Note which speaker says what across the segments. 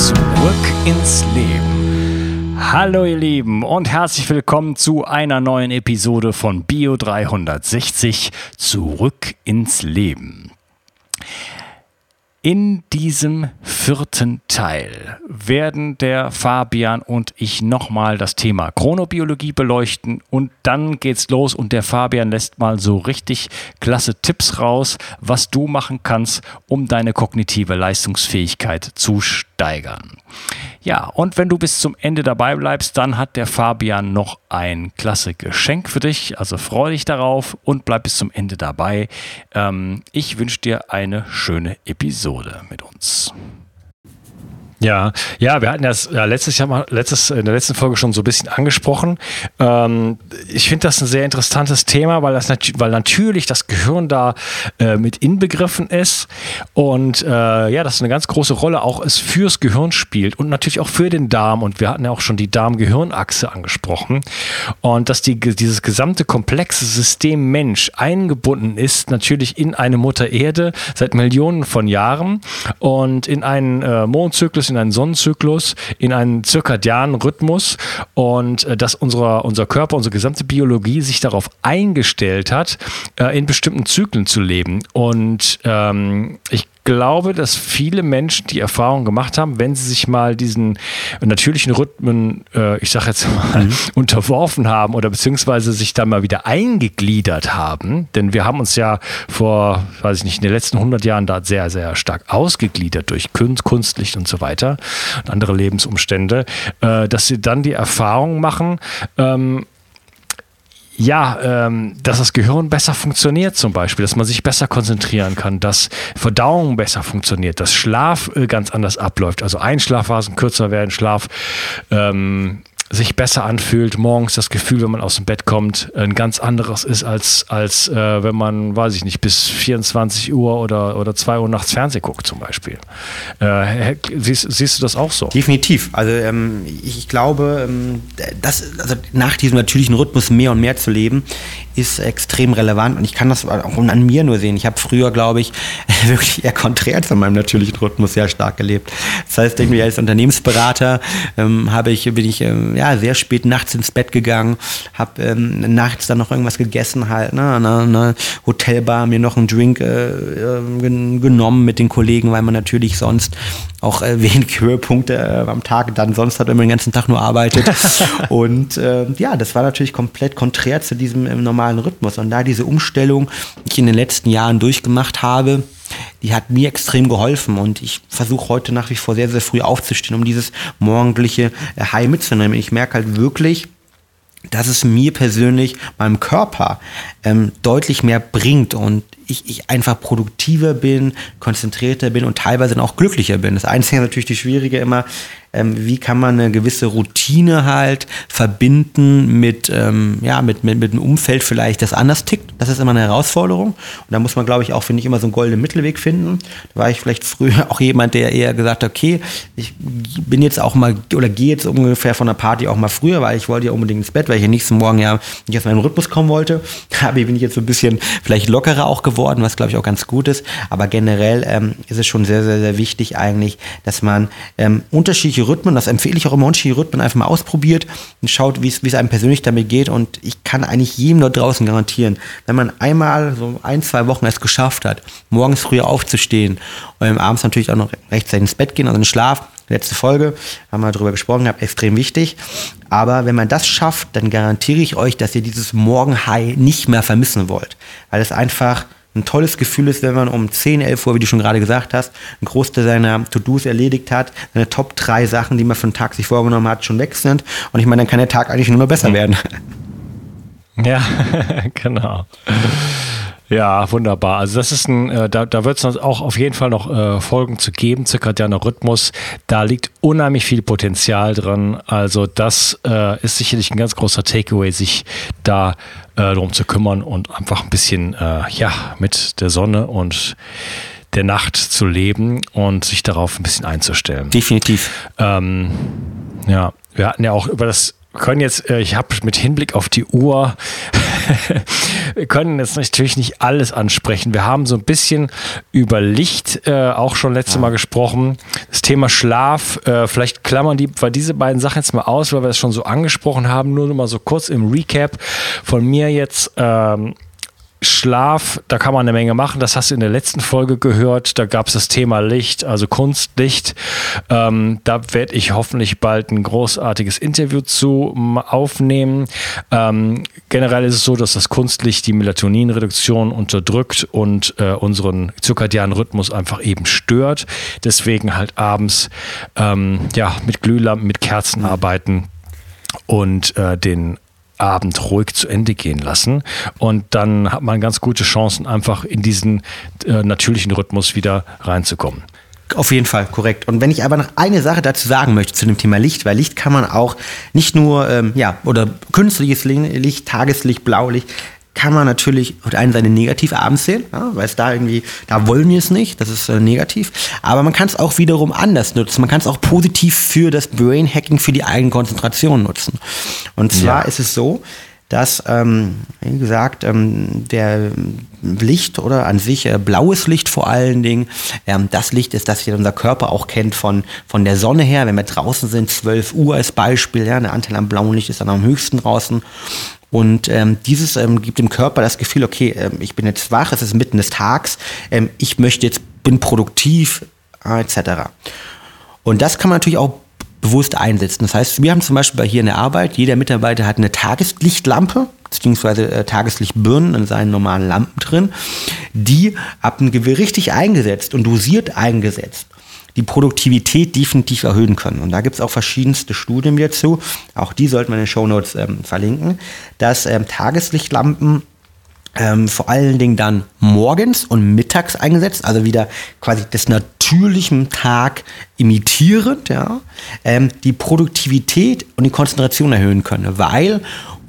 Speaker 1: Zurück ins Leben. Hallo ihr Lieben und herzlich willkommen zu einer neuen Episode von Bio 360 Zurück ins Leben. In diesem vierten Teil werden der Fabian und ich nochmal das Thema Chronobiologie beleuchten und dann geht's los und der Fabian lässt mal so richtig klasse Tipps raus, was du machen kannst, um deine kognitive Leistungsfähigkeit zu steigern. Ja, und wenn du bis zum Ende dabei bleibst, dann hat der Fabian noch ein klasse Geschenk für dich. Also freue dich darauf und bleib bis zum Ende dabei. Ähm, ich wünsche dir eine schöne Episode mit uns. Ja, ja, wir hatten das ja, letztes Jahr mal, letztes, in der letzten Folge schon so ein bisschen angesprochen. Ähm, ich finde das ein sehr interessantes Thema, weil das nat weil natürlich das Gehirn da äh, mit inbegriffen ist und äh, ja, das eine ganz große Rolle auch ist fürs Gehirn spielt und natürlich auch für den Darm. Und wir hatten ja auch schon die Darm-Gehirn-Achse angesprochen. Und dass die, dieses gesamte komplexe System Mensch eingebunden ist, natürlich in eine Mutter Erde seit Millionen von Jahren und in einen äh, Mondzyklus in einen Sonnenzyklus, in einen zirkadianen Rhythmus und äh, dass unser, unser Körper, unsere gesamte Biologie sich darauf eingestellt hat, äh, in bestimmten Zyklen zu leben. Und ähm, ich glaube, dass viele Menschen die Erfahrung gemacht haben, wenn sie sich mal diesen natürlichen Rhythmen, äh, ich sage jetzt mal, mhm. unterworfen haben oder beziehungsweise sich da mal wieder eingegliedert haben, denn wir haben uns ja vor, weiß ich nicht, in den letzten 100 Jahren da sehr, sehr stark ausgegliedert durch Kunst, Kunstlicht und so weiter und andere Lebensumstände, äh, dass sie dann die Erfahrung machen, ähm, ja, ähm, dass das Gehirn besser funktioniert zum Beispiel, dass man sich besser konzentrieren kann, dass Verdauung besser funktioniert, dass Schlaf äh, ganz anders abläuft, also Einschlafphasen kürzer werden, Schlaf ähm, sich besser anfühlt, morgens das Gefühl, wenn man aus dem Bett kommt, ein ganz anderes ist, als, als äh, wenn man, weiß ich nicht, bis 24 Uhr oder, oder 2 Uhr nachts Fernsehen guckt zum Beispiel. Äh, siehst, siehst du das auch so?
Speaker 2: Definitiv. Also ähm, ich glaube, ähm, das, also nach diesem natürlichen Rhythmus mehr und mehr zu leben, ist extrem relevant und ich kann das auch an mir nur sehen. Ich habe früher, glaube ich, wirklich eher konträr zu meinem natürlichen Rhythmus sehr stark gelebt. Das heißt, irgendwie als Unternehmensberater ähm, habe ich, bin ich ähm, ja, sehr spät nachts ins Bett gegangen, habe ähm, nachts dann noch irgendwas gegessen halt, ne, an einer Hotelbar, mir noch einen Drink äh, ähm, genommen mit den Kollegen, weil man natürlich sonst auch äh, wenig Höhepunkte äh, am Tag dann sonst hat, wenn man den ganzen Tag nur arbeitet. und äh, ja, das war natürlich komplett konträr zu diesem äh, normalen Rhythmus. Und da diese Umstellung, die ich in den letzten Jahren durchgemacht habe, die hat mir extrem geholfen und ich versuche heute nach wie vor sehr, sehr früh aufzustehen, um dieses morgendliche äh, High mitzunehmen. Ich merke halt wirklich, dass es mir persönlich, meinem Körper ähm, deutlich mehr bringt und ich, ich einfach produktiver bin, konzentrierter bin und teilweise auch glücklicher bin. Das Einzige ist natürlich die Schwierige immer, ähm, wie kann man eine gewisse Routine halt verbinden mit, ähm, ja, mit, mit, mit einem Umfeld vielleicht, das anders tickt. Das ist immer eine Herausforderung. Und da muss man, glaube ich, auch, finde ich, immer so einen goldenen Mittelweg finden. Da war ich vielleicht früher auch jemand, der eher gesagt hat, okay, ich bin jetzt auch mal, oder gehe jetzt ungefähr von der Party auch mal früher, weil ich wollte ja unbedingt ins Bett, weil ich ja nächsten Morgen ja nicht aus meinem Rhythmus kommen wollte. Aber bin ich jetzt so ein bisschen vielleicht lockerer auch geworden, was glaube ich auch ganz gut ist. Aber generell ähm, ist es schon sehr, sehr, sehr wichtig eigentlich, dass man ähm, unterschiedliche unterschiedliche Rhythmen, das empfehle ich auch immer, unterschiedliche Rhythmen einfach mal ausprobiert und schaut, wie es einem persönlich damit geht. Und ich kann eigentlich jedem dort draußen garantieren, wenn man einmal so ein, zwei Wochen es geschafft hat, morgens früher aufzustehen und abends natürlich auch noch rechtzeitig ins Bett gehen, also in den Schlaf, letzte Folge, haben wir darüber gesprochen gehabt, extrem wichtig. Aber wenn man das schafft, dann garantiere ich euch, dass ihr dieses Morgen-High nicht mehr vermissen wollt. Weil es einfach ein tolles Gefühl ist, wenn man um 10, 11 Uhr, wie du schon gerade gesagt hast, ein Großteil seiner To-Dos erledigt hat, seine Top 3 Sachen, die man für den Tag sich vorgenommen hat, schon weg sind. Und ich meine, dann kann der Tag eigentlich nur noch besser werden.
Speaker 1: Ja, genau. Ja, wunderbar. Also das ist ein, äh, da, da wird es auch auf jeden Fall noch äh, Folgen zu geben, zirkadianer Rhythmus. Da liegt unheimlich viel Potenzial drin. Also das äh, ist sicherlich ein ganz großer Takeaway, sich da äh, darum zu kümmern und einfach ein bisschen äh, ja mit der Sonne und der Nacht zu leben und sich darauf ein bisschen einzustellen.
Speaker 2: Definitiv.
Speaker 1: Ähm, ja, wir hatten ja auch über das können jetzt, äh, ich habe mit Hinblick auf die Uhr, wir können jetzt natürlich nicht alles ansprechen. Wir haben so ein bisschen über Licht äh, auch schon letztes Mal gesprochen. Das Thema Schlaf, äh, vielleicht klammern die bei diese beiden Sachen jetzt mal aus, weil wir es schon so angesprochen haben. Nur noch mal so kurz im Recap von mir jetzt. Ähm, Schlaf, da kann man eine Menge machen. Das hast du in der letzten Folge gehört. Da gab es das Thema Licht, also Kunstlicht. Ähm, da werde ich hoffentlich bald ein großartiges Interview zu aufnehmen. Ähm, generell ist es so, dass das Kunstlicht die Melatoninreduktion unterdrückt und äh, unseren zirkadianen Rhythmus einfach eben stört. Deswegen halt abends ähm, ja, mit Glühlampen, mit Kerzen arbeiten und äh, den Abend ruhig zu Ende gehen lassen. Und dann hat man ganz gute Chancen, einfach in diesen äh, natürlichen Rhythmus wieder reinzukommen.
Speaker 2: Auf jeden Fall, korrekt. Und wenn ich aber noch eine Sache dazu sagen möchte zu dem Thema Licht, weil Licht kann man auch nicht nur, ähm, ja, oder künstliches Licht, Tageslicht, Blaulicht, kann man natürlich auf der einen Seite negativ abends sehen, ja, weil es da irgendwie, da wollen wir es nicht, das ist äh, negativ. Aber man kann es auch wiederum anders nutzen. Man kann es auch positiv für das Brain Hacking, für die eigene Konzentration nutzen. Und zwar ja. ist es so, dass, ähm, wie gesagt, ähm, der Licht oder an sich äh, blaues Licht vor allen Dingen, ähm, das Licht ist, das hier unser Körper auch kennt von, von der Sonne her. Wenn wir draußen sind, 12 Uhr als Beispiel, ja, der Anteil am blauen Licht ist dann am höchsten draußen. Und ähm, dieses ähm, gibt dem Körper das Gefühl, okay, ähm, ich bin jetzt wach, es ist mitten des Tags, ähm, ich möchte jetzt, bin produktiv, äh, etc. Und das kann man natürlich auch bewusst einsetzen. Das heißt, wir haben zum Beispiel bei hier in der Arbeit, jeder Mitarbeiter hat eine Tageslichtlampe, beziehungsweise äh, Tageslichtbirnen in seinen normalen Lampen drin, die ab einem Gewicht richtig eingesetzt und dosiert eingesetzt die Produktivität definitiv erhöhen können. Und da gibt es auch verschiedenste Studien dazu, auch die sollten wir in den Shownotes ähm, verlinken, dass ähm, Tageslichtlampen ähm, vor allen Dingen dann morgens und mittags eingesetzt, also wieder quasi des natürlichen Tag imitierend, ja, ähm, die Produktivität und die Konzentration erhöhen können, weil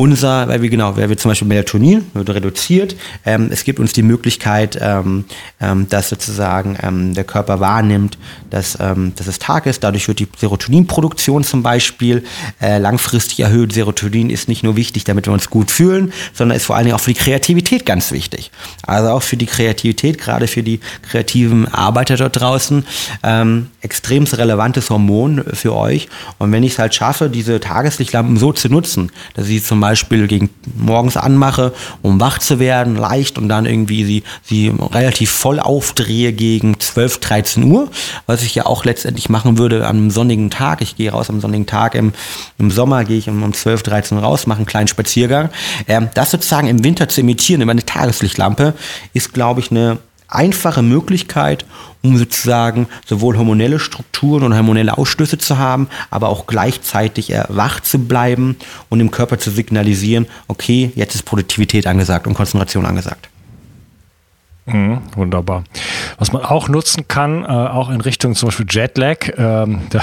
Speaker 2: unser, weil wir genau, weil wir zum Beispiel Melatonin wird reduziert. Ähm, es gibt uns die Möglichkeit, ähm, ähm, dass sozusagen ähm, der Körper wahrnimmt, dass, ähm, dass es Tag ist. Dadurch wird die Serotoninproduktion zum Beispiel äh, langfristig erhöht. Serotonin ist nicht nur wichtig, damit wir uns gut fühlen, sondern ist vor allen Dingen auch für die Kreativität ganz wichtig. Also auch für die Kreativität, gerade für die kreativen Arbeiter dort draußen, ähm, extrem relevantes Hormon für euch. Und wenn ich es halt schaffe, diese Tageslichtlampen so zu nutzen, dass ich zum Beispiel gegen morgens anmache, um wach zu werden, leicht und dann irgendwie sie, sie relativ voll aufdrehe gegen 12, 13 Uhr, was ich ja auch letztendlich machen würde am sonnigen Tag. Ich gehe raus am sonnigen Tag, im, im Sommer gehe ich um 12, 13 Uhr raus, mache einen kleinen Spaziergang. Ähm, das sozusagen im Winter zu imitieren über eine Tageslichtlampe ist, glaube ich, eine einfache Möglichkeit, um sozusagen sowohl hormonelle Strukturen und hormonelle Ausstöße zu haben, aber auch gleichzeitig wach zu bleiben und dem Körper zu signalisieren, okay, jetzt ist Produktivität angesagt und Konzentration angesagt.
Speaker 1: Mhm, wunderbar. Was man auch nutzen kann, äh, auch in Richtung zum Beispiel Jetlag, ähm, da,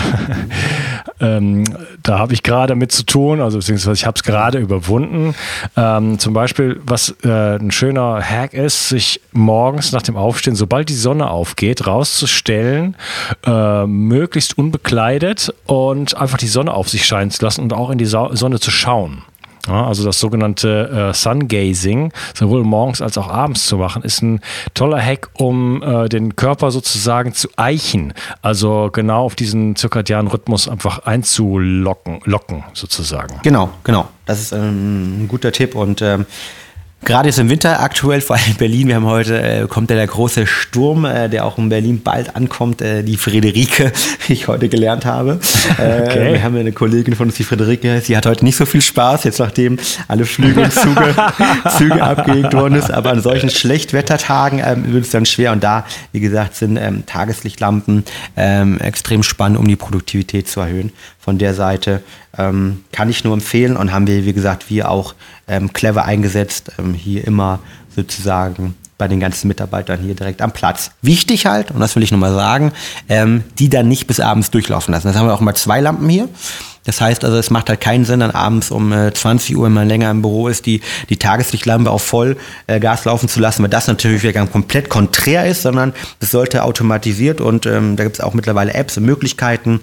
Speaker 1: ähm, da habe ich gerade mit zu tun, also beziehungsweise ich habe es gerade überwunden. Ähm, zum Beispiel, was äh, ein schöner Hack ist, sich morgens nach dem Aufstehen, sobald die Sonne aufgeht, rauszustellen, äh, möglichst unbekleidet und einfach die Sonne auf sich scheinen zu lassen und auch in die Sonne zu schauen. Ja, also das sogenannte äh, Sungazing, sowohl morgens als auch abends zu machen, ist ein toller Hack, um äh, den Körper sozusagen zu eichen. Also genau auf diesen zirkadianen Rhythmus einfach einzulocken, locken sozusagen.
Speaker 2: Genau, genau. Das ist ähm, ein guter Tipp und ähm, Gerade jetzt im Winter aktuell, vor allem in Berlin, wir haben heute, äh, kommt ja der große Sturm, äh, der auch in Berlin bald ankommt, äh, die Friederike, die ich heute gelernt habe. Äh, okay. Wir haben ja eine Kollegin von uns, die Friederike, sie hat heute nicht so viel Spaß, jetzt nachdem alle Flüge und Züge, Züge abgelegt worden ist, aber an solchen Schlechtwettertagen ähm, wird es dann schwer und da, wie gesagt, sind ähm, Tageslichtlampen ähm, extrem spannend, um die Produktivität zu erhöhen. Von der Seite ähm, kann ich nur empfehlen und haben wir, wie gesagt, wir auch ähm, clever eingesetzt, ähm, hier immer sozusagen bei den ganzen Mitarbeitern hier direkt am Platz. Wichtig halt, und das will ich nochmal sagen, ähm, die dann nicht bis abends durchlaufen lassen. Das haben wir auch mal zwei Lampen hier. Das heißt also, es macht halt keinen Sinn, dann abends um äh, 20 Uhr, wenn man länger im Büro ist, die, die Tageslichtlampe auf voll äh, Gas laufen zu lassen, weil das natürlich wieder komplett konträr ist, sondern es sollte automatisiert und ähm, da gibt es auch mittlerweile Apps und Möglichkeiten,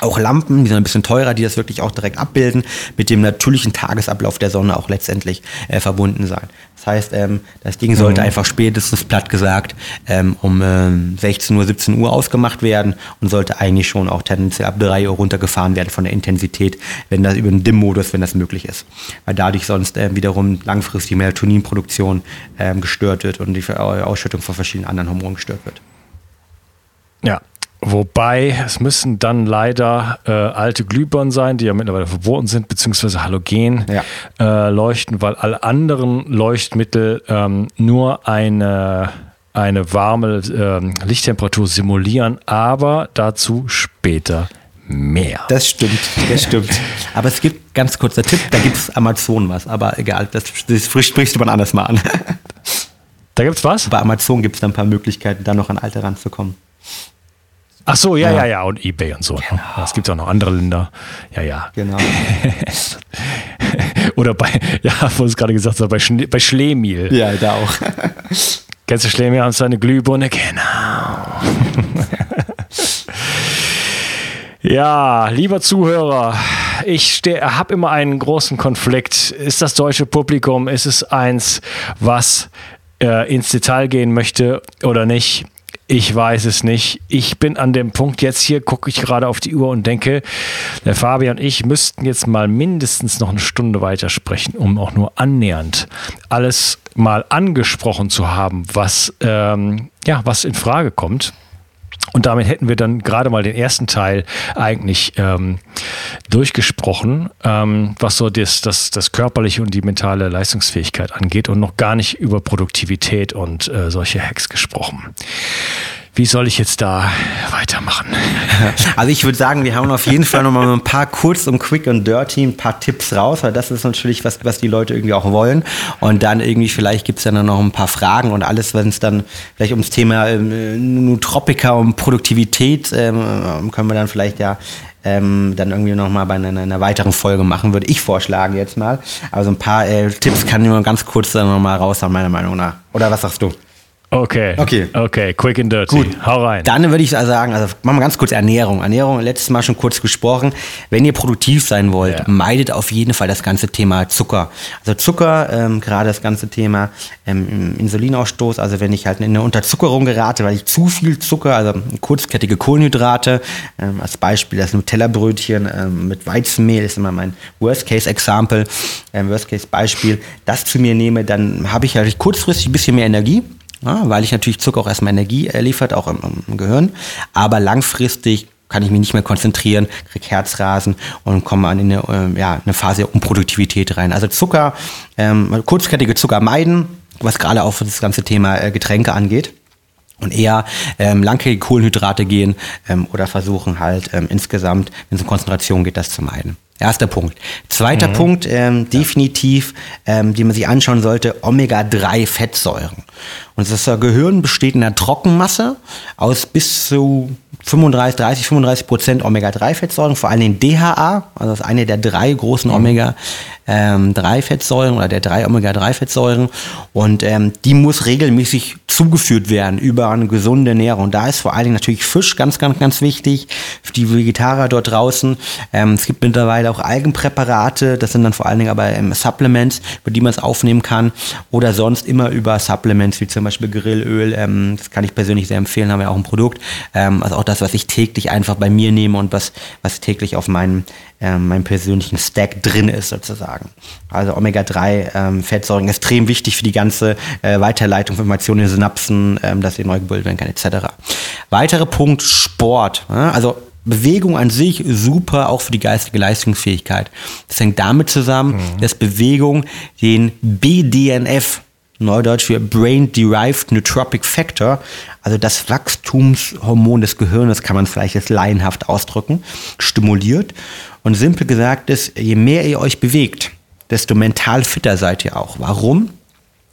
Speaker 2: auch Lampen, die sind ein bisschen teurer, die das wirklich auch direkt abbilden, mit dem natürlichen Tagesablauf der Sonne auch letztendlich äh, verbunden sein. Das heißt, ähm, das Ding sollte mhm. einfach spätestens platt gesagt ähm, um ähm, 16 Uhr, 17 Uhr ausgemacht werden und sollte eigentlich schon auch tendenziell ab 3 Uhr runtergefahren werden von der Intensität, wenn das über den DIM-Modus, wenn das möglich ist. Weil dadurch sonst äh, wiederum langfristig die Melatoninproduktion ähm, gestört wird und die Ausschüttung von verschiedenen anderen Hormonen gestört wird.
Speaker 1: Ja, Wobei es müssen dann leider äh, alte Glühbirnen sein, die ja mittlerweile verboten sind, beziehungsweise Halogen ja. äh, leuchten, weil alle anderen Leuchtmittel ähm, nur eine, eine warme äh, Lichttemperatur simulieren, aber dazu später mehr.
Speaker 2: Das stimmt, das stimmt. aber es gibt, ganz kurzer Tipp, da gibt es Amazon was, aber egal, das, das sprichst du mal anders mal an.
Speaker 1: Da gibt's was?
Speaker 2: Bei Amazon gibt es da ein paar Möglichkeiten, da noch an Alte ranzukommen.
Speaker 1: Ach so, ja, ja, ja, und eBay und so. Ne? Genau. Es gibt auch noch andere Länder. Ja, ja.
Speaker 2: Genau.
Speaker 1: Oder bei, ja, wo es gerade gesagt hast, bei, Schle bei Schlemiel.
Speaker 2: Ja, da auch.
Speaker 1: Kennst du Schlemiel? Haben seine Glühbirne? Genau. ja, lieber Zuhörer, ich habe immer einen großen Konflikt. Ist das deutsche Publikum, ist es eins, was äh, ins Detail gehen möchte oder nicht? Ich weiß es nicht. Ich bin an dem Punkt, jetzt hier gucke ich gerade auf die Uhr und denke, der Fabian und ich müssten jetzt mal mindestens noch eine Stunde weitersprechen, um auch nur annähernd alles mal angesprochen zu haben, was, ähm, ja, was in Frage kommt. Und damit hätten wir dann gerade mal den ersten Teil eigentlich ähm, durchgesprochen, ähm, was so das, das, das körperliche und die mentale Leistungsfähigkeit angeht und noch gar nicht über Produktivität und äh, solche Hacks gesprochen. Wie soll ich jetzt da weitermachen?
Speaker 2: Also ich würde sagen, wir haben auf jeden Fall nochmal ein paar kurz und quick und dirty, ein paar Tipps raus, weil das ist natürlich was, was die Leute irgendwie auch wollen. Und dann irgendwie, vielleicht gibt es dann noch ein paar Fragen und alles, wenn es dann vielleicht ums Thema ähm, Nutropika und Produktivität, ähm, können wir dann vielleicht ja ähm, dann irgendwie nochmal bei einer, einer, weiteren Folge machen, würde ich vorschlagen jetzt mal. Also ein paar äh, Tipps kann ich nur ganz kurz dann nochmal raus, meiner Meinung nach. Oder was sagst du?
Speaker 1: Okay. Okay. Okay, quick and dirty. Gut.
Speaker 2: Hau rein. Dann würde ich sagen, also machen wir ganz kurz Ernährung. Ernährung, letztes Mal schon kurz gesprochen. Wenn ihr produktiv sein wollt, ja. meidet auf jeden Fall das ganze Thema Zucker. Also Zucker, ähm, gerade das ganze Thema ähm, Insulinausstoß, also wenn ich halt in eine Unterzuckerung gerate, weil ich zu viel Zucker, also kurzkettige Kohlenhydrate, ähm, als Beispiel das Nutella-Brötchen ähm, mit Weizenmehl ist immer mein Worst-Case-Example, ähm, Worst-Case-Beispiel, das zu mir nehme, dann habe ich halt kurzfristig ein bisschen mehr Energie ja, weil ich natürlich Zucker auch erstmal Energie liefert, auch im, im Gehirn. Aber langfristig kann ich mich nicht mehr konzentrieren, krieg Herzrasen und komme an eine, äh, ja, eine Phase der Unproduktivität rein. Also Zucker, ähm, kurzkettige Zucker meiden, was gerade auch das ganze Thema äh, Getränke angeht. Und eher ähm, langkettige Kohlenhydrate gehen ähm, oder versuchen halt ähm, insgesamt, wenn es um Konzentration geht, das zu meiden. Erster Punkt. Zweiter mhm. Punkt, ähm, definitiv, ähm, die man sich anschauen sollte, Omega-3-Fettsäuren. Und das Gehirn besteht in der Trockenmasse aus bis zu 35, 30, 35 Prozent Omega-3-Fettsäuren, vor allem den DHA, also das ist eine der drei großen mhm. Omega-3-Fettsäuren ähm, oder der drei Omega-3-Fettsäuren. Und ähm, die muss regelmäßig zugeführt werden über eine gesunde Ernährung. Da ist vor allen Dingen natürlich Fisch ganz, ganz, ganz wichtig für die Vegetarier dort draußen. Ähm, es gibt mittlerweile auch Algenpräparate, das sind dann vor allen Dingen aber ähm, Supplements, über die man es aufnehmen kann. Oder sonst immer über Supplements, wie zum Beispiel Grillöl. Ähm, das kann ich persönlich sehr empfehlen, haben wir auch ein Produkt. Ähm, also auch das, was ich täglich einfach bei mir nehme und was, was täglich auf meinem, ähm, meinem persönlichen Stack drin ist, sozusagen. Also Omega-3-Fettsäuren ähm, extrem wichtig für die ganze äh, Weiterleitung von Informationen in Synapsen, ähm, dass sie neu gebildet werden kann, etc. Weiterer Punkt, Sport. Ja? Also Bewegung an sich super, auch für die geistige Leistungsfähigkeit. Das hängt damit zusammen, mhm. dass Bewegung den BDNF, Neudeutsch für Brain Derived Nootropic Factor, also das Wachstumshormon des Gehirns, kann man vielleicht jetzt laienhaft ausdrücken, stimuliert. Und simpel gesagt ist, je mehr ihr euch bewegt, desto mental fitter seid ihr auch. Warum?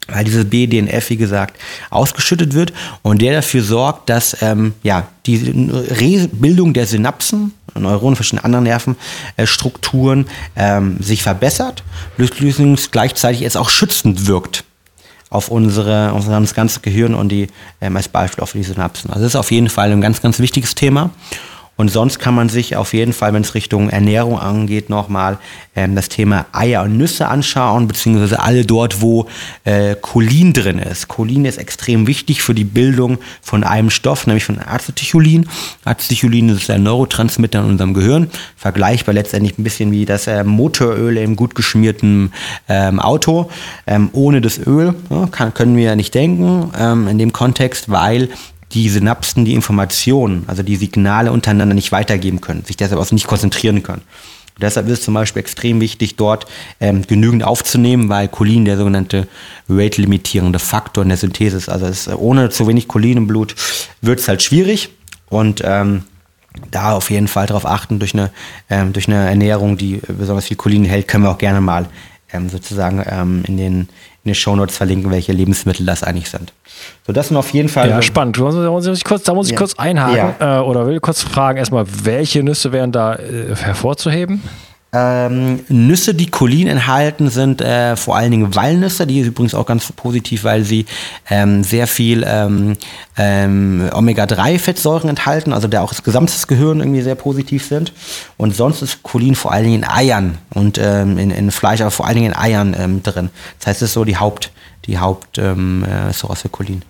Speaker 2: weil dieses BDNF, wie gesagt, ausgeschüttet wird und der dafür sorgt, dass ähm, ja, die Bildung der Synapsen, Neuronen, verschiedene anderen Nervenstrukturen ähm, sich verbessert, gleichzeitig es auch schützend wirkt auf unsere, unser ganzes Gehirn und die ähm, als Beispiel auf die Synapsen. Also das ist auf jeden Fall ein ganz, ganz wichtiges Thema. Und sonst kann man sich auf jeden Fall, wenn es Richtung Ernährung angeht, nochmal ähm, das Thema Eier und Nüsse anschauen, beziehungsweise alle dort, wo äh, Cholin drin ist. Cholin ist extrem wichtig für die Bildung von einem Stoff, nämlich von Acetylcholin. Acetylcholin ist der Neurotransmitter in unserem Gehirn, vergleichbar letztendlich ein bisschen wie das äh, Motoröl im gut geschmierten ähm, Auto. Ähm, ohne das Öl ja, kann, können wir nicht denken ähm, in dem Kontext, weil die Synapsen die Informationen, also die Signale untereinander nicht weitergeben können, sich deshalb auch nicht konzentrieren können. Und deshalb ist es zum Beispiel extrem wichtig, dort ähm, genügend aufzunehmen, weil Cholin der sogenannte rate-limitierende Faktor in der Synthese ist. Also ist, ohne zu wenig Cholin im Blut wird es halt schwierig und ähm, da auf jeden Fall darauf achten, durch eine, ähm, durch eine Ernährung, die besonders viel Cholin hält, können wir auch gerne mal ähm, sozusagen ähm, in den, in den Shownotes verlinken, welche Lebensmittel das eigentlich sind. So, das sind auf jeden Fall.
Speaker 1: Ja, spannend. Da muss ich kurz, da muss ich ja. kurz einhaken ja. äh, oder will kurz fragen, erstmal, welche Nüsse wären da äh, hervorzuheben?
Speaker 2: Ähm, Nüsse, die Cholin enthalten, sind äh, vor allen Dingen Walnüsse. Die ist übrigens auch ganz positiv, weil sie ähm, sehr viel ähm, ähm Omega-3-Fettsäuren enthalten, also der auch das gesamte Gehirn irgendwie sehr positiv sind. Und sonst ist Cholin vor allen Dingen in Eiern und ähm, in, in, Fleisch, aber vor allen Dingen in Eiern ähm, drin. Das heißt, es ist so die Haupt, die Hauptsource äh, für Cholin.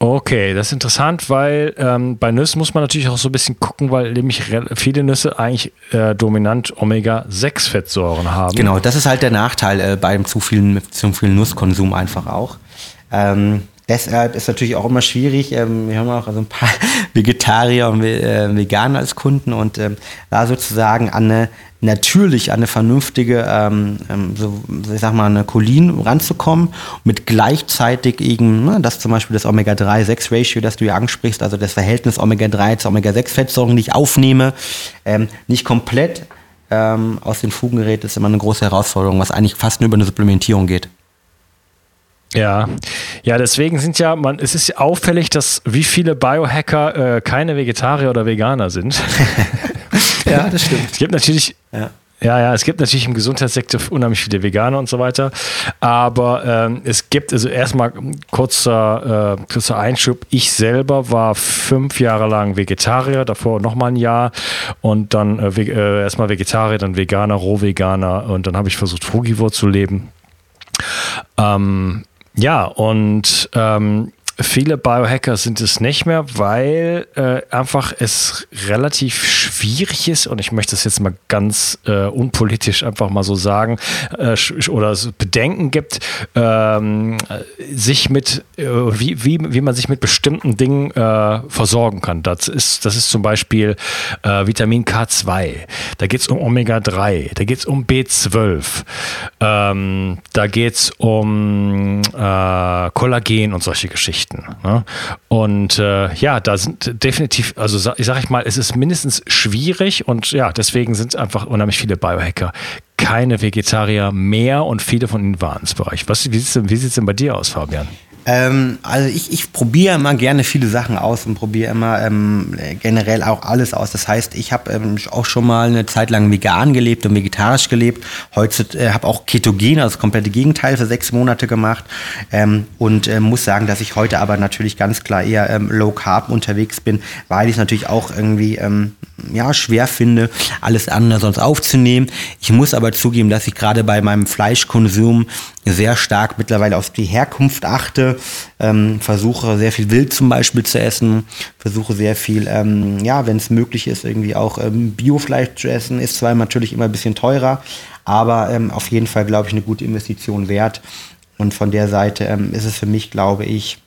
Speaker 1: Okay, das ist interessant, weil ähm, bei Nüssen muss man natürlich auch so ein bisschen gucken, weil nämlich viele Nüsse eigentlich äh, dominant Omega-6-Fettsäuren haben.
Speaker 2: Genau, das ist halt der Nachteil äh, beim zu vielen, zu vielen Nusskonsum einfach auch. Ähm, deshalb ist natürlich auch immer schwierig. Ähm, wir haben auch also ein paar Vegetarier und äh, Veganer als Kunden und ähm, da sozusagen an eine natürlich an eine vernünftige, ähm, ähm, so, ich sag mal, eine Cholin ranzukommen, mit gleichzeitig eben, ne, das zum Beispiel das Omega-3-6-Ratio, das du ja ansprichst, also das Verhältnis Omega-3 zu Omega-6-Fettsäuren, die ich aufnehme, ähm, nicht komplett ähm, aus den Fugen gerät, ist immer eine große Herausforderung, was eigentlich fast nur über eine Supplementierung geht.
Speaker 1: Ja, ja, deswegen sind ja, man, es ist auffällig, dass wie viele Biohacker äh, keine Vegetarier oder Veganer sind.
Speaker 2: ja, das stimmt.
Speaker 1: Es gibt natürlich, ja. Ja, ja, es gibt natürlich im Gesundheitssektor unheimlich viele Veganer und so weiter. Aber ähm, es gibt, also erstmal kurzer, äh, kurzer Einschub. Ich selber war fünf Jahre lang Vegetarier, davor nochmal ein Jahr und dann äh, äh, erstmal Vegetarier, dann Veganer, Rohveganer und dann habe ich versucht, Frugivore zu leben. Ähm, ja, und ähm, Viele Biohacker sind es nicht mehr, weil äh, einfach es relativ schwierig ist und ich möchte das jetzt mal ganz äh, unpolitisch einfach mal so sagen äh, oder es Bedenken gibt, ähm, sich mit äh, wie, wie, wie man sich mit bestimmten Dingen äh, versorgen kann. Das ist, das ist zum Beispiel äh, Vitamin K2, da geht es um Omega-3, da geht es um B12, ähm, da geht es um Kollagen und solche Geschichten. Geschichten. Ne? Und äh, ja, da sind definitiv, also ich sage ich mal, es ist mindestens schwierig und ja, deswegen sind einfach unheimlich viele Biohacker keine Vegetarier mehr und viele von ihnen waren es Bereich. Was, wie sieht es denn bei dir aus, Fabian?
Speaker 2: Ähm, also ich, ich probiere immer gerne viele Sachen aus und probiere immer ähm, generell auch alles aus. Das heißt, ich habe ähm, auch schon mal eine Zeit lang vegan gelebt und vegetarisch gelebt. Heute äh, habe auch Ketogen, also das komplette Gegenteil, für sechs Monate gemacht ähm, und äh, muss sagen, dass ich heute aber natürlich ganz klar eher ähm, low carb unterwegs bin, weil ich es natürlich auch irgendwie ähm, ja, schwer finde, alles andere sonst aufzunehmen. Ich muss aber zugeben, dass ich gerade bei meinem Fleischkonsum sehr stark mittlerweile auf die Herkunft achte, ähm, versuche sehr viel Wild zum Beispiel zu essen, versuche sehr viel, ähm, ja, wenn es möglich ist, irgendwie auch ähm, Biofleisch zu essen, ist zwar natürlich immer ein bisschen teurer, aber ähm, auf jeden Fall, glaube ich, eine gute Investition wert. Und von der Seite ähm, ist es für mich, glaube ich,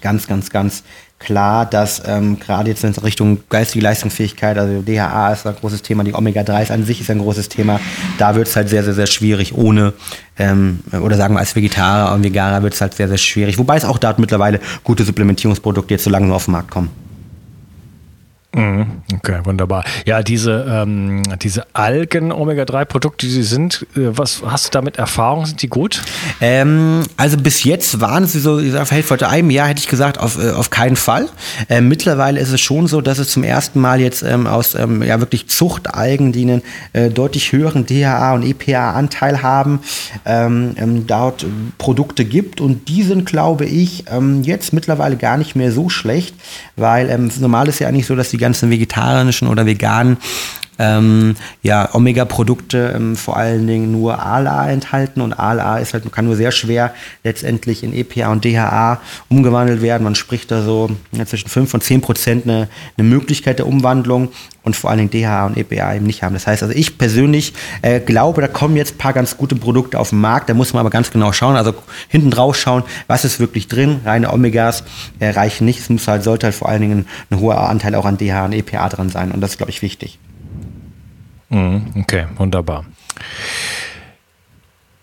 Speaker 2: ganz, ganz, ganz klar, dass ähm, gerade jetzt in Richtung geistige Leistungsfähigkeit, also DHA ist ein großes Thema, die Omega-3 an sich ist ein großes Thema, da wird es halt sehr, sehr, sehr schwierig ohne, ähm, oder sagen wir als Vegetarier und Veganer wird es halt sehr, sehr schwierig. Wobei es auch da mittlerweile gute Supplementierungsprodukte jetzt so langsam auf den Markt kommen.
Speaker 1: Mhm. Okay, wunderbar. Ja, diese, ähm, diese Algen-Omega-3-Produkte, die sie sind, äh, was hast du damit Erfahrung? Sind die gut?
Speaker 2: Ähm, also bis jetzt waren sie so, ich sage, vor einem Jahr hätte ich gesagt, auf, äh, auf keinen Fall. Äh, mittlerweile ist es schon so, dass es zum ersten Mal jetzt ähm, aus ähm, ja wirklich Zuchtalgen, die einen äh, deutlich höheren DHA und EPA-Anteil haben, ähm, ähm, dort Produkte gibt und die sind, glaube ich, jetzt mittlerweile gar nicht mehr so schlecht, weil normal ist ja eigentlich so, dass die ganzen vegetarischen oder veganen ähm, ja, Omega-Produkte ähm, vor allen Dingen nur ALA enthalten und ALA ist halt, kann nur sehr schwer letztendlich in EPA und DHA umgewandelt werden. Man spricht da so zwischen 5 und 10 Prozent eine, eine Möglichkeit der Umwandlung und vor allen Dingen DHA und EPA eben nicht haben. Das heißt also, ich persönlich äh, glaube, da kommen jetzt ein paar ganz gute Produkte auf den Markt, da muss man aber ganz genau schauen, also hinten drauf schauen, was ist wirklich drin. Reine Omegas äh, reichen nicht, es muss halt, sollte halt vor allen Dingen ein, ein hoher Anteil auch an DHA und EPA dran sein und das ist, glaube ich, wichtig.
Speaker 1: Mhm, okay, wunderbar.